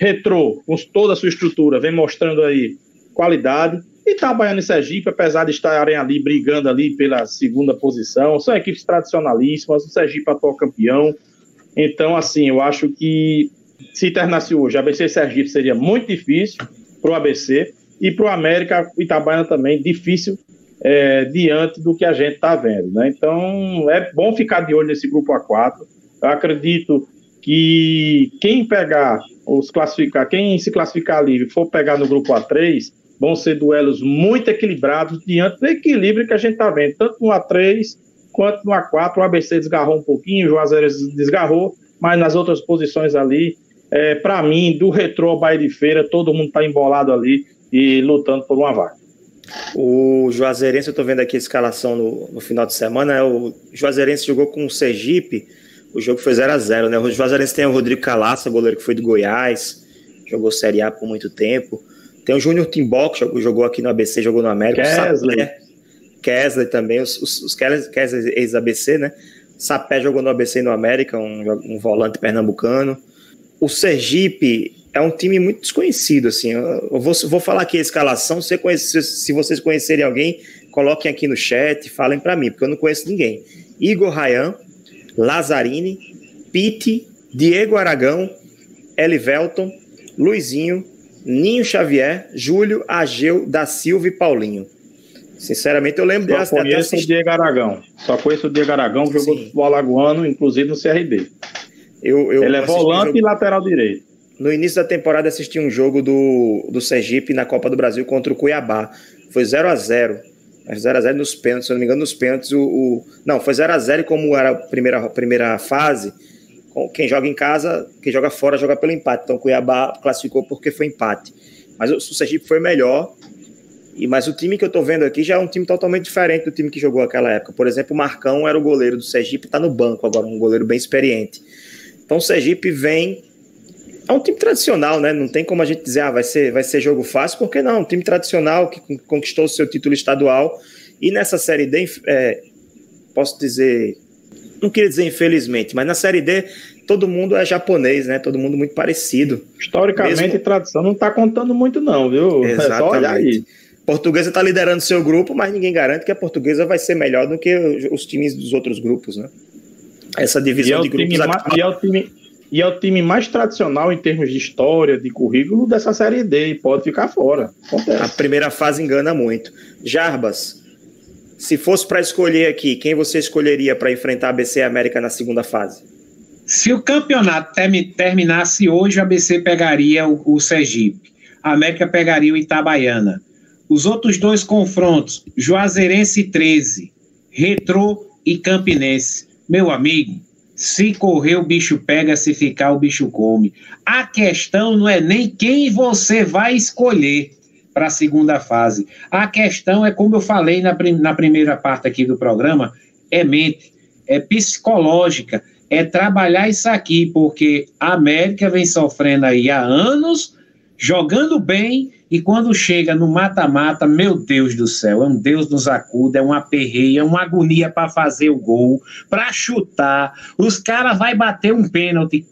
Retrô, com toda a sua estrutura, vem mostrando aí qualidade. Itabaiana e Sergipe, apesar de estarem ali brigando ali pela segunda posição, são equipes tradicionalíssimas. O Sergipe atual campeão. Então, assim, eu acho que se terminasse hoje, ABC e Sergipe seria muito difícil para o ABC e para o América, Itabaiana também, difícil é, diante do que a gente está vendo. Né? Então, é bom ficar de olho nesse grupo A4. Eu acredito que quem pegar, os classificar, quem se classificar livre for pegar no grupo A3, vão ser duelos muito equilibrados diante do equilíbrio que a gente está vendo, tanto no A3 quanto no A4. O ABC desgarrou um pouquinho, o Juazeiros desgarrou, mas nas outras posições ali, é, para mim, do retrô ao Bahia de Feira, todo mundo está embolado ali e lutando por uma vaga. O Juazeirense, eu estou vendo aqui a escalação no, no, final de semana, é o Juazeirense jogou com o Sergipe, o jogo foi 0 a 0 né? O Juazeirense tem o Rodrigo Calaça, goleiro que foi do Goiás, jogou Série A por muito tempo. Tem o Júnior Timbó, que jogou, jogou, aqui no ABC, jogou no América. Kesley. Kesley também, os, os, os Kesley ex-ABC, né? Sapé jogou no ABC e no América, um, um volante pernambucano. O Sergipe é um time muito desconhecido, assim. Eu vou, vou falar aqui a escalação. Se, conhece, se vocês conhecerem alguém, coloquem aqui no chat, falem para mim, porque eu não conheço ninguém. Igor Rayan, Lazzarini, Pete, Diego Aragão, Elivelton, Luizinho, Ninho Xavier, Júlio, Ageu, da Silva e Paulinho. Sinceramente, eu lembro Só conheço o Diego Aragão. Só conheço o Diego Aragão, que jogou futebol alagoano, inclusive no CRB. Eu, eu Ele é volante jogo... e lateral direito. No início da temporada assisti um jogo do, do Sergipe na Copa do Brasil contra o Cuiabá. Foi 0 a 0 0 a 0 nos pênaltis, se eu não me engano, nos pênaltis o, o... não, foi 0 a 0 como era a primeira, primeira fase, quem joga em casa, quem joga fora joga pelo empate. Então o Cuiabá classificou porque foi empate. Mas o Sergipe foi melhor. E mas o time que eu tô vendo aqui já é um time totalmente diferente do time que jogou aquela época. Por exemplo, o Marcão era o goleiro do Sergipe, tá no banco agora, um goleiro bem experiente. Então o Sergipe vem é um time tradicional, né? Não tem como a gente dizer, ah, vai ser, vai ser jogo fácil, porque não, um time tradicional que conquistou o seu título estadual. E nessa Série D, é, posso dizer, não queria dizer infelizmente, mas na Série D todo mundo é japonês, né? Todo mundo muito parecido. Historicamente, Mesmo... tradição não está contando muito, não, viu? Exatamente. É só olhar aí. Portuguesa está liderando seu grupo, mas ninguém garante que a portuguesa vai ser melhor do que os times dos outros grupos, né? Essa divisão é de grupos. Mais, e, é o time, e é o time mais tradicional em termos de história, de currículo dessa Série D e pode ficar fora. Acontece. A primeira fase engana muito. Jarbas, se fosse para escolher aqui, quem você escolheria para enfrentar a ABC América na segunda fase? Se o campeonato terminasse hoje, a ABC pegaria o, o Sergipe, a América pegaria o Itabaiana. Os outros dois confrontos, Juazeirense 13, Retrô e Campinense. Meu amigo, se correr, o bicho pega, se ficar, o bicho come. A questão não é nem quem você vai escolher para a segunda fase. A questão é, como eu falei na, na primeira parte aqui do programa, é mente, é psicológica, é trabalhar isso aqui, porque a América vem sofrendo aí há anos, jogando bem, e quando chega no mata-mata, meu Deus do céu, é um Deus nos acuda, é uma perreia, é uma agonia para fazer o gol, para chutar. Os caras vai bater um pênalti.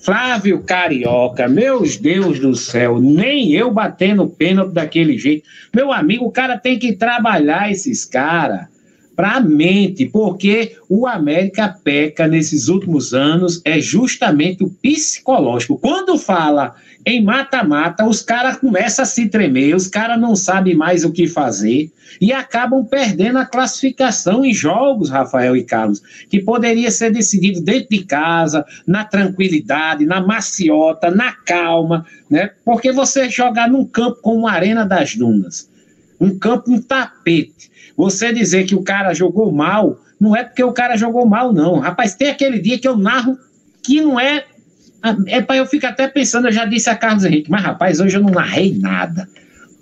Flávio Carioca, meus Deus do céu, nem eu batendo pênalti daquele jeito. Meu amigo, o cara tem que trabalhar esses caras para a mente, porque o América peca nesses últimos anos é justamente o psicológico. Quando fala em mata-mata, os caras começam a se tremer, os caras não sabem mais o que fazer e acabam perdendo a classificação em jogos, Rafael e Carlos, que poderia ser decidido dentro de casa, na tranquilidade, na maciota, na calma, né? Porque você jogar num campo como a Arena das Dunas, um campo, um tapete, você dizer que o cara jogou mal, não é porque o cara jogou mal, não. Rapaz, tem aquele dia que eu narro que não é é para eu ficar até pensando, eu já disse a Carlos Henrique, mas rapaz, hoje eu não narrei nada.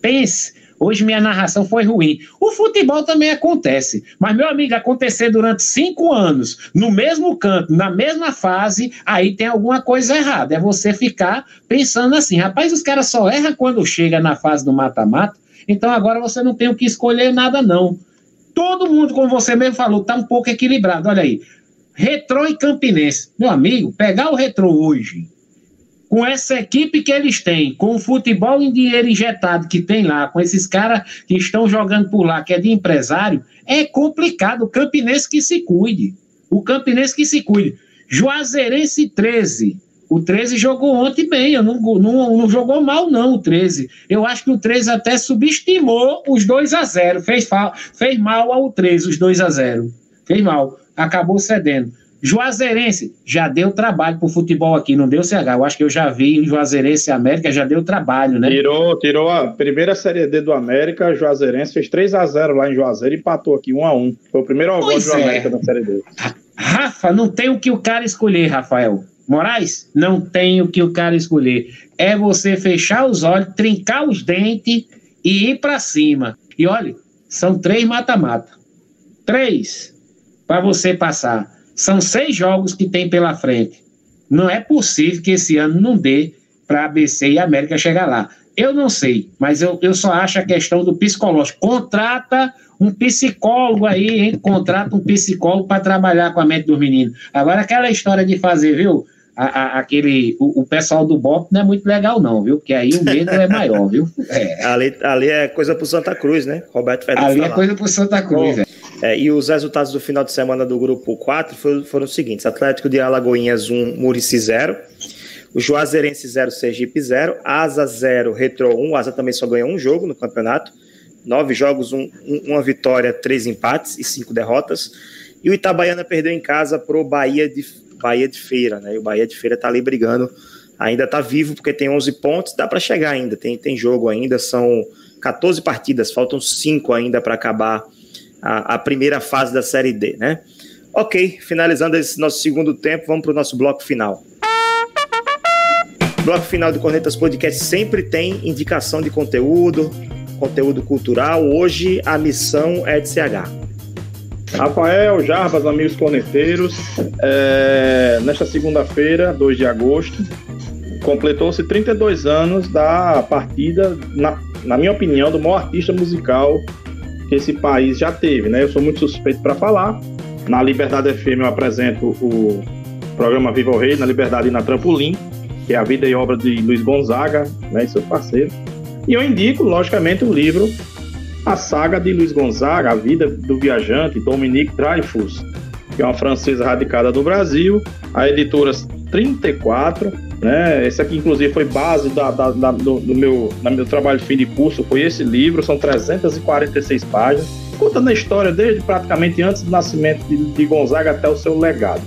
Pense, hoje minha narração foi ruim. O futebol também acontece, mas meu amigo, acontecer durante cinco anos, no mesmo canto, na mesma fase, aí tem alguma coisa errada. É você ficar pensando assim, rapaz, os caras só erram quando chega na fase do mata-mata, então agora você não tem o que escolher nada, não. todo mundo, como você mesmo falou, está um pouco equilibrado. Olha aí. Retrô e Campinense. Meu amigo, pegar o Retrô hoje, com essa equipe que eles têm, com o futebol em dinheiro injetado que tem lá, com esses caras que estão jogando por lá, que é de empresário, é complicado. O Campinense que se cuide. O Campinense que se cuide. Juazeirense 13. O 13 jogou ontem bem, eu não, não, não jogou mal, não, o 13. Eu acho que o 13 até subestimou os 2 a 0 fez, fez mal ao 13, os 2 a 0 Fez mal, acabou cedendo. Juazeirense já deu trabalho pro futebol aqui, não deu CH. Eu acho que eu já vi Juazeirense e América já deu trabalho, né? Tirou, tirou a primeira Série D do América, Juazeirense fez 3 a 0 lá em Juazeiro e empatou aqui 1 a 1 Foi o primeiro gol do é. América na Série D. Rafa, não tem o que o cara escolher, Rafael. Moraes, não tem o que o cara escolher. É você fechar os olhos, trincar os dentes e ir para cima. E olha, são três mata-mata. Três para você passar. São seis jogos que tem pela frente. Não é possível que esse ano não dê para ABC e América chegar lá. Eu não sei, mas eu, eu só acho a questão do psicológico. Contrata um psicólogo aí, hein? Contrata um psicólogo para trabalhar com a mente dos meninos. Agora, aquela história de fazer, viu? A, a, aquele, o, o, pessoal do BOP não é muito legal, não, viu? Porque aí o medo é maior, viu? É. Ali, ali é coisa pro Santa Cruz, né? Roberto Fernandes. Ali é coisa pro Santa Cruz, Bom, é. E os resultados do final de semana do grupo 4 foram, foram os seguintes: Atlético de Alagoinhas 1, Murici 0. O Juazeirense 0, Sergipe 0. Asa 0, Retro 1. Asa também só ganhou um jogo no campeonato. Nove jogos, um, uma vitória, três empates e cinco derrotas. E o Itabaiana perdeu em casa pro Bahia de, Bahia de Feira, né? E o Bahia de Feira tá ali brigando. Ainda tá vivo porque tem 11 pontos, dá para chegar ainda. Tem, tem jogo ainda, são 14 partidas, faltam 5 ainda para acabar a, a, primeira fase da Série D, né? Ok, finalizando esse nosso segundo tempo, vamos para o nosso bloco final. bloco final do Cornetas Podcast sempre tem indicação de conteúdo, conteúdo cultural. Hoje a missão é de CH. Rafael, Jarbas, amigos corneteiros, é, nesta segunda-feira, 2 de agosto, completou-se 32 anos da partida, na, na minha opinião, do maior artista musical que esse país já teve, né? Eu sou muito suspeito para falar. Na Liberdade FM eu apresento o programa Viva o Rei, na Liberdade e na Trampolim, que é a vida e obra de Luiz Gonzaga, né, seu parceiro. E eu indico, logicamente, o livro A Saga de Luiz Gonzaga, A Vida do Viajante, Dominique Dreyfus, que é uma francesa radicada no Brasil, a editora 34, né? Esse aqui, inclusive, foi base da, da, da do, do, meu, do meu trabalho de fim de curso, foi esse livro, são 346 páginas, contando a história desde praticamente antes do nascimento de, de Gonzaga até o seu legado.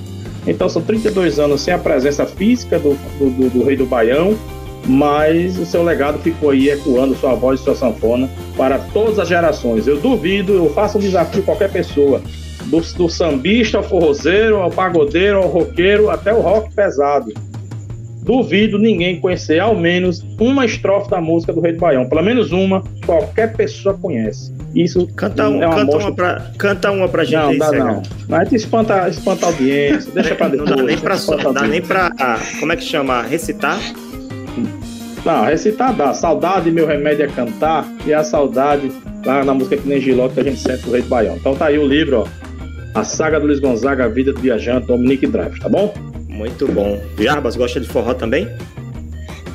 Então são 32 anos sem a presença física do, do, do, rei do Baião, mas o seu legado ficou aí ecoando sua voz e sua sanfona para todas as gerações. Eu duvido, eu faço um desafio a qualquer pessoa, do, do sambista ao forrozeiro, ao pagodeiro, ao roqueiro, até o rock pesado duvido ninguém conhecer ao menos uma estrofe da música do Rei do Baião. Pelo menos uma, qualquer pessoa conhece. Isso canta, um, é uma canta, uma pra, canta uma pra gente. Não, aí, dá não. Mas espanta, espanta a audiência, deixa pra depois. Não dá nem pra, não dá nem pra como é que chama? Recitar? Não, recitar dá. Saudade, meu remédio é cantar, e a saudade lá na música que nem Giló que a gente sente do Rei do Baião. Então tá aí o livro, ó. A Saga do Luiz Gonzaga, A Vida do Viajante, Dominique Drive, tá bom? Muito bom. Jarbas, gosta de forró também?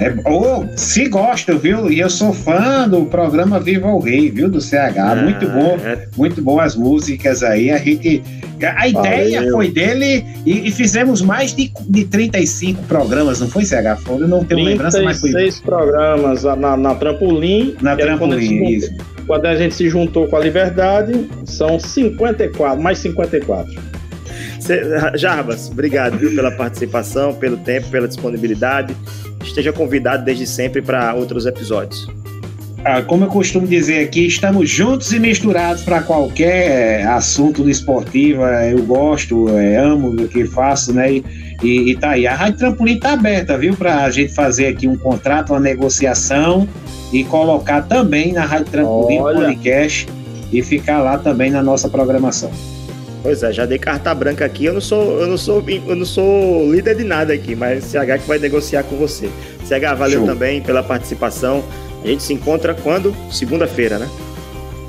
É, oh, se gosta, viu? E eu sou fã do programa Viva o Rei, viu? Do CH. Ah, muito bom, é. muito bom as músicas aí. A gente. A ideia Valeu. foi dele e, e, fizemos mais de, de 35 programas, não foi, CH? Foi, eu não tenho lembrança, mas foi. 36 programas na, na Trampolim. Na Trampolim, isso. Quando a gente se juntou com a Liberdade, são 54, mais 54. Jarbas, obrigado viu, pela participação, pelo tempo, pela disponibilidade. Esteja convidado desde sempre para outros episódios. Ah, como eu costumo dizer aqui, estamos juntos e misturados para qualquer assunto do esportivo. É, eu gosto, é, amo o que faço, né? E, e, e tá aí. A Rádio Trampolim está aberta, viu? Para a gente fazer aqui um contrato, uma negociação e colocar também na Rádio Trampolim Olha. podcast e ficar lá também na nossa programação. Pois é, já dei carta branca aqui. Eu não sou, eu não sou, eu não sou líder de nada aqui, mas CH que vai negociar com você. CH, valeu Show. também pela participação. A gente se encontra quando? Segunda-feira, né?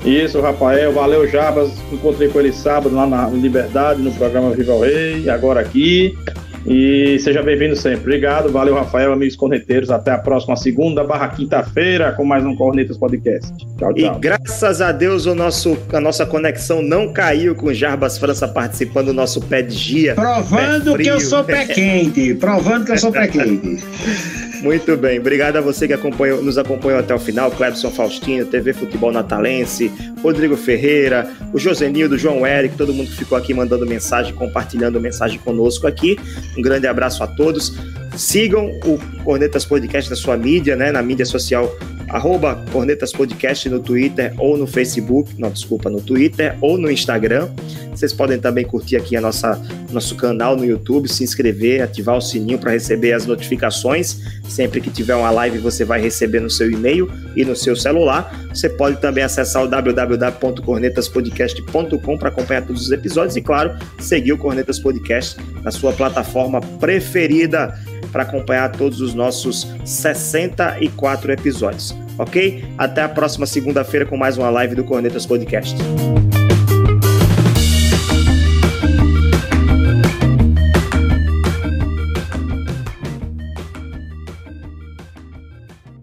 Isso, Rafael. Valeu, Jabas. Encontrei com ele sábado lá na Liberdade, no programa Viva o Rei, agora aqui. E seja bem-vindo sempre. Obrigado, valeu, Rafael, amigos corneteiros. Até a próxima segunda barra quinta-feira com mais um Cornetas Podcast. Tchau, tchau. E graças a Deus o nosso, a nossa conexão não caiu com o Jarbas França participando do nosso pé de dia. Provando que eu sou pé quente. Provando que eu sou pé quente. Muito bem, obrigado a você que acompanhou, nos acompanhou até o final, Clebson Faustino, TV Futebol Natalense, Rodrigo Ferreira, o Josenildo, João Eric, todo mundo que ficou aqui mandando mensagem, compartilhando mensagem conosco aqui. Um grande abraço a todos. Sigam o Cornetas Podcast na sua mídia, né, na mídia social arroba Cornetas Podcast no Twitter ou no Facebook, não, desculpa, no Twitter ou no Instagram. Vocês podem também curtir aqui a nossa nosso canal no YouTube, se inscrever, ativar o sininho para receber as notificações. Sempre que tiver uma live, você vai receber no seu e-mail e no seu celular. Você pode também acessar o www.cornetaspodcast.com para acompanhar todos os episódios e, claro, seguir o Cornetas Podcast na sua plataforma preferida para acompanhar todos os nossos 64 episódios ok? Até a próxima segunda-feira com mais uma live do Cornetas Podcast.